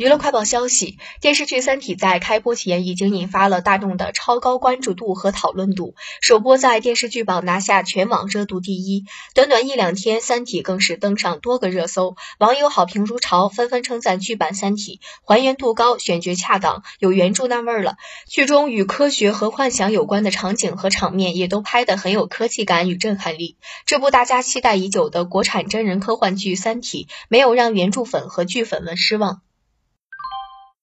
娱乐快报消息电视剧三体在开播前已经引发了大众的超高关注度和讨论度首播在电视剧榜拿下全网热度第一。短短一两天三体更是登上多个热搜网友好评如潮纷纷称赞剧版三体还原度高选角恰当有原著那味儿了。剧中与科学和幻想有关的场景和场面也都拍得很有科技感与震撼力。这部大家期待已久的国产真人科幻剧三体没有让原著粉和剧粉们失望。